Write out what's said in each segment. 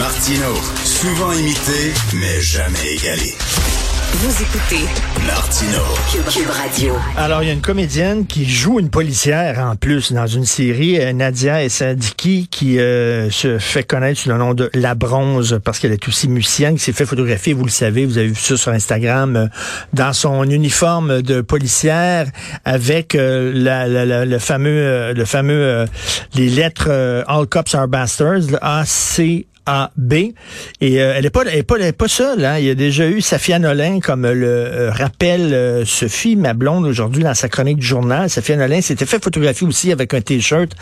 Martino, souvent imité, mais jamais égalé. Vous écoutez Martino. Cube, Radio. Alors, il y a une comédienne qui joue une policière en plus dans une série, euh, Nadia Essadiki, qui euh, se fait connaître sous le nom de La Bronze parce qu'elle est aussi musicienne, qui s'est fait photographier, vous le savez, vous avez vu ça sur Instagram, euh, dans son uniforme de policière avec la, la, le fameux, le fameux, les lettres All Cops Are Bastards, le AC a, B. Et euh, elle n'est pas, elle est pas, elle est pas seule. Hein. Il y a déjà eu Safia Nolin, comme le euh, rappelle euh, Sophie, ma blonde, aujourd'hui dans sa chronique du journal. Safia Nolin s'était fait photographier aussi avec un T-shirt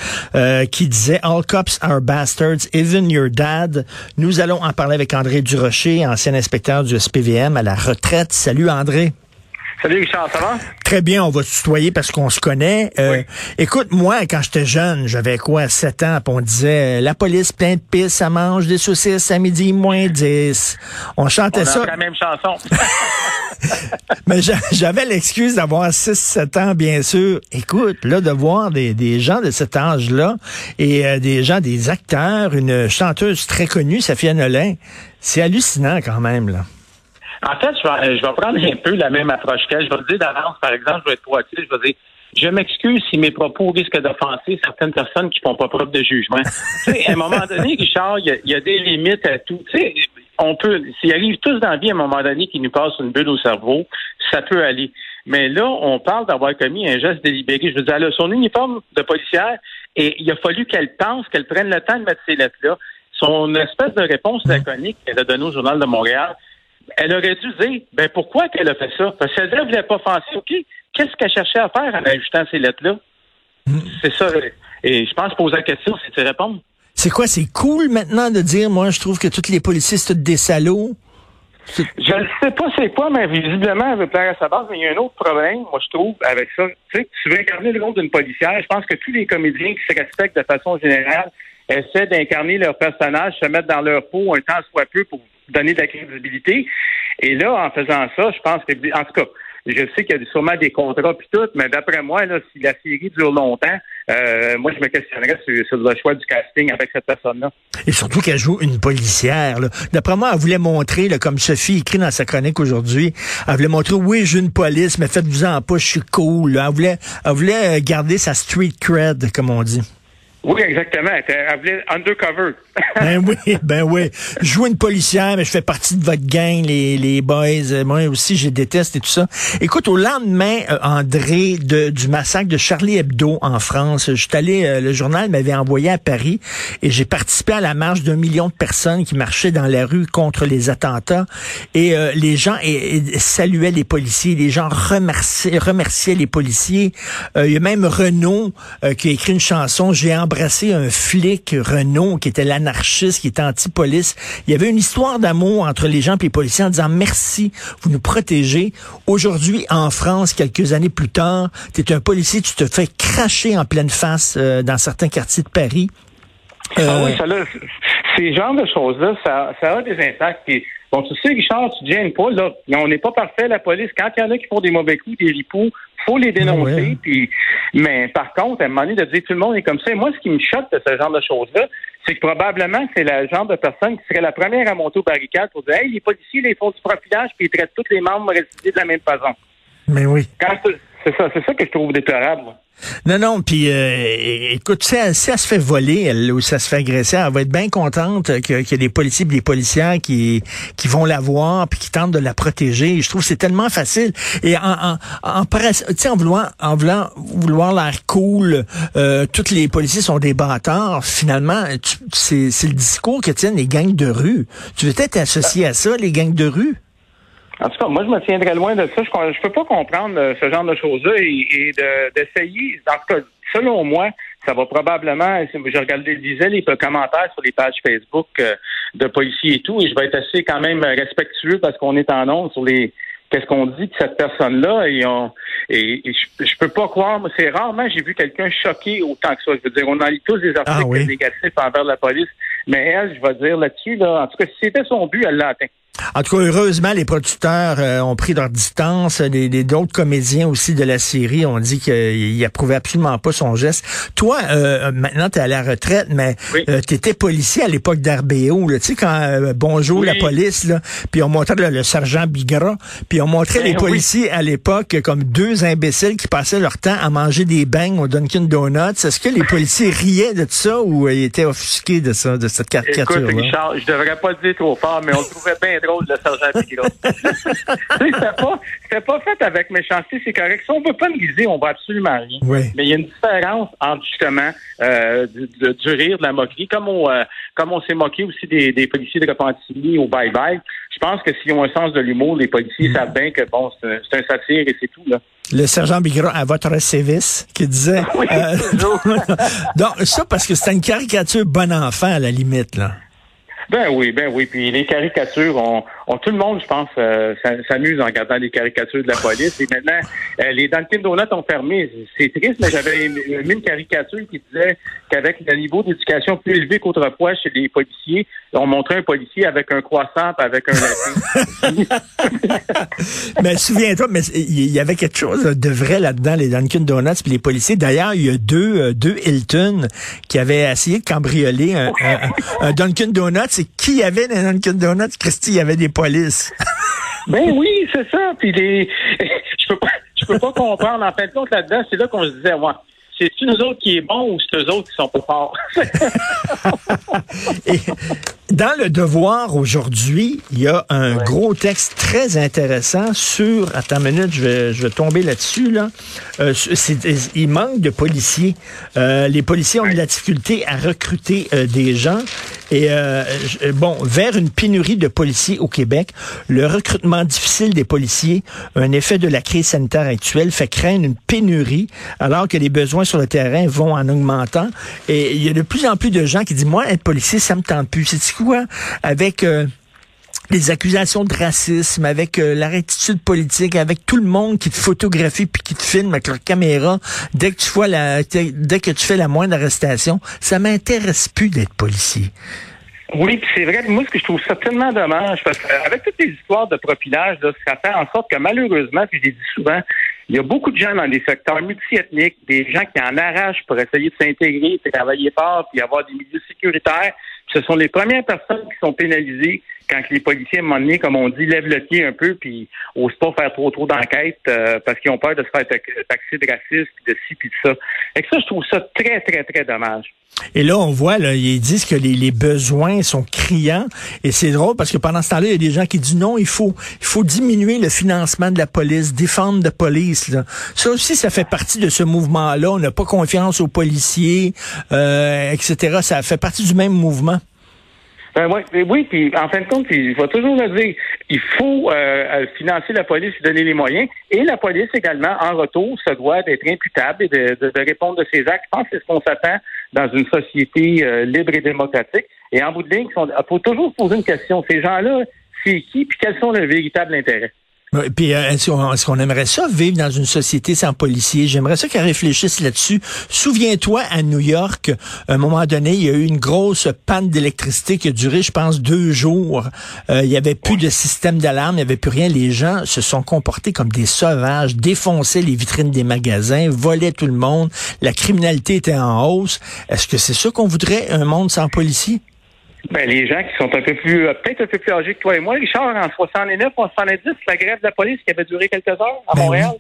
qui disait « All cops are bastards, even your dad ». Nous allons en parler avec André Durocher, ancien inspecteur du SPVM à la retraite. Salut André. Salut Richard, ça va? Très bien, on va se tutoyer parce qu'on se connaît. Euh, Écoute, moi, quand j'étais jeune, j'avais quoi, 7 ans, puis on disait la police plein de pisse, ça mange des saucisses à midi moins 10. On chantait on ça. la même chanson. Mais j'avais l'excuse d'avoir 6-7 ans, bien sûr. Écoute, là, de voir des, des gens de cet âge-là et euh, des gens, des acteurs, une chanteuse très connue, Safia Nolin, c'est hallucinant quand même, là. En fait, je vais, je vais prendre un peu la même approche qu'elle. Je vais te dire d'avance, par exemple, je vais être proactif, je vais dire je m'excuse si mes propos risquent d'offenser certaines personnes qui font pas preuve de jugement. tu sais, à un moment donné, Richard, il y, a des limites à tout. Tu sais, on peut, s'il arrive tous dans la vie à un moment donné qui nous passe une bulle au cerveau, ça peut aller. Mais là, on parle d'avoir commis un geste délibéré. Je veux dire, elle a son uniforme de policière et il a fallu qu'elle pense, qu'elle prenne le temps de mettre ces lettres-là. Son espèce de réponse laconique qu'elle a donnée au Journal de Montréal, elle aurait dû dire, ben pourquoi qu'elle a fait ça? Parce qu'elle ne voulait pas offenser, OK, qu'est-ce qu'elle cherchait à faire en ajoutant ces lettres-là? Hmm. C'est ça. Et je pense poser la question, c'est de répondre. C'est quoi? C'est cool maintenant de dire, moi, je trouve que tous les policiers, sont des salauds? Je ne sais pas c'est quoi, mais visiblement, elle veut plaire à sa base. Mais il y a un autre problème, moi, je trouve, avec ça. Tu sais, tu veux incarner le rôle d'une policière. Je pense que tous les comédiens qui se respectent de façon générale essaient d'incarner leur personnage, se mettre dans leur peau un temps soit peu pour donner de la crédibilité. Et là, en faisant ça, je pense que, en tout cas, je sais qu'il y a sûrement des contrats puis tout, mais d'après moi, là, si la série dure longtemps, euh, moi, je me questionnerais sur, le choix du casting avec cette personne-là. Et surtout qu'elle joue une policière. D'après moi, elle voulait montrer, comme Sophie écrit dans sa chronique aujourd'hui, elle voulait montrer, oui, je une police, mais faites-vous-en pas, je suis cool. Elle voulait, elle voulait garder sa street cred, comme on dit. Oui, exactement. Elle voulait undercover. ben oui, ben oui. Je joue une policière, mais je fais partie de votre gang, les, les boys. Moi aussi, je déteste et tout ça. Écoute, au lendemain, euh, André, de, du massacre de Charlie Hebdo en France, je suis allé, euh, le journal m'avait envoyé à Paris et j'ai participé à la marche d'un million de personnes qui marchaient dans la rue contre les attentats. Et euh, les gens et, saluaient les policiers, les gens remerciaient, remerciaient les policiers. Il y a même Renault qui a écrit une chanson, J'ai embrassé un flic, Renault, qui était l'anarchiste qui était anti-police. Il y avait une histoire d'amour entre les gens et les policiers en disant merci, vous nous protégez. Aujourd'hui, en France, quelques années plus tard, tu es un policier, tu te fais cracher en pleine face euh, dans certains quartiers de Paris. Ah oui, euh, ça, là, ces genres de choses-là, ça, ça a des impacts. Bon, tu sais, Richard, tu gênes pas, là. On n'est pas parfait, la police. Quand il y en a qui font des mauvais coups, des ripoux, faut les dénoncer. Puis, mais par contre, à un moment donné, de dire tout le monde est comme ça. Et moi, ce qui me choque de ce genre de choses-là, c'est que probablement, c'est le genre de personne qui serait la première à monter au barricade pour dire Hey, les policiers, ils font du profilage, puis ils traitent tous les membres résidés de la même façon. Mais oui. C'est ça, c'est ça que je trouve déplorable. Non, non, puis euh, écoute, si elle, se fait voler, elle, ou si elle se fait agresser, elle va être bien contente qu'il y ait des policiers des policières qui, qui vont la voir puis qui tentent de la protéger. Je trouve que c'est tellement facile. Et en, en, en, en voulant, en voulant vouloir l'air cool, euh, tous les policiers sont des bâtards. Finalement, c'est le discours que tiennent les gangs de rue. Tu veux être associé à ça, les gangs de rue? En tout cas, moi, je me tiendrais loin de ça. Je ne peux pas comprendre euh, ce genre de choses-là et, d'essayer. en tout cas, selon moi, ça va probablement. Je regardais, disais les commentaires sur les pages Facebook euh, de policiers et tout, et je vais être assez quand même respectueux parce qu'on est en nombre sur les qu'est-ce qu'on dit de cette personne-là et, on, et, je, peux pas croire, c'est rarement j'ai vu quelqu'un choqué autant que ça. Je veux dire, on a lu tous des ah articles négatifs envers la police, mais elle, je vais dire là-dessus, là, en tout cas, si c'était son but, elle l'a atteint. En tout cas, heureusement, les producteurs euh, ont pris leur distance. Les, d'autres comédiens aussi de la série ont dit qu'ils approuvaient absolument pas son geste. Toi, euh, maintenant, tu es à la retraite, mais euh, tu étais policier à l'époque d'Arbéo. Tu sais, quand Bonjour la police, là, puis on montrait le sergent Bigra, puis on montrait ben les policiers à l'époque comme deux imbéciles qui passaient leur temps à manger des beignes au Dunkin' Donuts. Est-ce que les policiers riaient de ça ou ils étaient offusqués de ça, de cette caricature Écoute, Richard, je devrais pas le dire trop fort, mais on le trouvait bien drôle, le sergent Bigra. c'était pas, c'était pas fait avec méchanceté, c'est correct. Si on veut pas griser, on va absolument rien. Mais il y a une différence entre justement euh, du, du, rire, de la moquerie, comme on, euh, comme on s'est moqué aussi des, des policiers de Repentigny au bye-bye. Je pense que s'ils ont un sens de l'humour, les policiers mm. savent bien que bon, c'est un, satire et c'est tout. Là. Le sergent Bigra à votre service qui disait. Oui, euh, donc, ça parce que c'est une caricature bon enfant à la limite, là. Ben oui, ben oui. Puis les caricatures, on, tout le monde, je pense, euh, s'amuse en regardant les caricatures de la police. Et maintenant, euh, les Dunkin' Donuts ont fermé. C'est triste, mais j'avais mis une caricature qui disait qu'avec le niveau d'éducation plus élevé qu'autrefois chez les policiers, on montrait un policier avec un croissant avec un latin. mais souviens-toi, mais il y avait quelque chose de vrai là-dedans, les Dunkin' Donuts puis les policiers. D'ailleurs, il y a deux, euh, deux Hilton qui avaient essayé de cambrioler un, un Dunkin' Donuts c'est qui avait dans Dunkin' Donuts? Christy, il y avait des polices. ben oui, c'est ça. Puis les... je peux pas, je peux pas comprendre. En fin de compte, là-dedans, c'est là, qu'on se disait, ouais, c'est-tu nous autres qui est bon ou c'est eux autres qui sont pas forts? Et dans le devoir aujourd'hui, il y a un gros texte très intéressant sur. Attends une minute, je vais, je vais tomber là-dessus. Là. Euh, il manque de policiers. Euh, les policiers ont de la difficulté à recruter euh, des gens. Et euh, bon, vers une pénurie de policiers au Québec, le recrutement difficile des policiers, un effet de la crise sanitaire actuelle, fait craindre une pénurie, alors que les besoins sur le terrain vont en augmentant. Et il y a de plus en plus de gens qui disent, moi, être policier, ça me tente plus. C'est quoi? Avec... Euh, les accusations de racisme, avec euh, la rétitude politique, avec tout le monde qui te photographie puis qui te filme avec leur caméra, dès que tu vois la, dès que tu fais la moindre arrestation, ça m'intéresse plus d'être policier. Oui, c'est vrai. Moi, ce que je trouve ça tellement dommage, parce qu'avec toutes les histoires de profilage, là, ça fait en sorte que malheureusement, puis j'ai dit souvent, il y a beaucoup de gens dans des secteurs multiethniques, des gens qui en arrachent pour essayer de s'intégrer, travailler fort, puis avoir des milieux sécuritaires. ce sont les premières personnes qui sont pénalisées quand les policiers, à un moment donné, comme on dit, lèvent le pied un peu puis n'osent pas faire trop trop d'enquêtes euh, parce qu'ils ont peur de se faire taxer de racisme, de ci, puis de ça. Et ça, je trouve ça très, très, très dommage. Et là, on voit, là, ils disent que les, besoins sont criants. Et c'est drôle parce que pendant ce temps-là, il y a des gens qui disent non, il faut, il faut diminuer le financement de la police, défendre la police. Là. Ça aussi, ça fait partie de ce mouvement-là. On n'a pas confiance aux policiers, euh, etc. Ça fait partie du même mouvement. Ben oui, puis en fin de compte, il faut toujours le dire, il faut euh, financer la police et donner les moyens. Et la police également, en retour, se doit d'être imputable et de, de, répondre de ses actes. Je pense que c'est ce qu'on s'attend dans une société euh, libre et démocratique. Et en bout de ligne, il faut toujours poser une question. Ces gens-là, c'est qui, puis quels sont leurs véritables intérêts? Puis euh, est-ce qu'on aimerait ça vivre dans une société sans policiers? J'aimerais ça qu'ils réfléchissent là-dessus. Souviens-toi à New York, à un moment donné, il y a eu une grosse panne d'électricité qui a duré, je pense, deux jours. Euh, il y avait plus de système d'alarme, il n'y avait plus rien. Les gens se sont comportés comme des sauvages, défonçaient les vitrines des magasins, volaient tout le monde. La criminalité était en hausse. Est-ce que c'est ça qu'on voudrait, un monde sans policiers? Ben, les gens qui sont un peu plus, euh, peut-être un peu plus âgés que toi et moi, Richard, en 69, en 70, la grève de la police qui avait duré quelques heures à ben Montréal,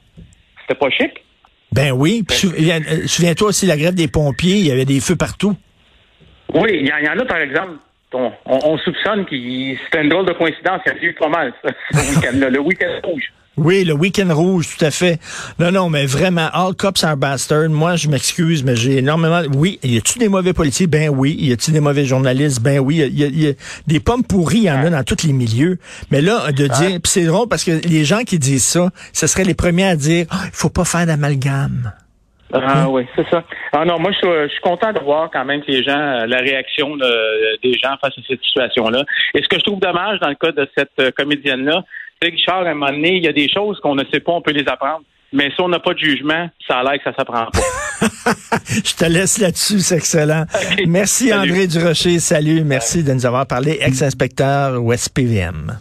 c'était pas chic. Ben oui. Ben, euh, souviens-toi aussi la grève des pompiers, il y avait des feux partout. Oui, il y, en a, par exemple, on, soupçonne que c'était une drôle de coïncidence, il y a eu pas mal, le week-end rouge. Oui, le week-end rouge, tout à fait. Non, non, mais vraiment, all cops are bastards. Moi, je m'excuse, mais j'ai énormément... Oui, y a-tu des mauvais policiers? Ben oui. Y a-tu des mauvais journalistes? Ben oui. Il y, a, des pommes pourries, il y en a dans tous les milieux. Mais là, de dire... Puis c'est drôle parce que les gens qui disent ça, ce seraient les premiers à dire, oh, il faut pas faire d'amalgame. Ah hein? oui, c'est ça. Ah non, moi je suis, content de voir quand même que les gens, euh, la réaction des gens face à cette situation-là. Et ce que je trouve dommage dans le cas de cette euh, Richard, à un moment donné, il y a des choses qu'on ne sait pas, on peut les apprendre. Mais si on n'a pas de jugement, ça a l'air que ça s'apprend pas. Je te laisse là-dessus, c'est excellent. Merci André Durocher, salut, merci de nous avoir parlé, ex-inspecteur au SPVM.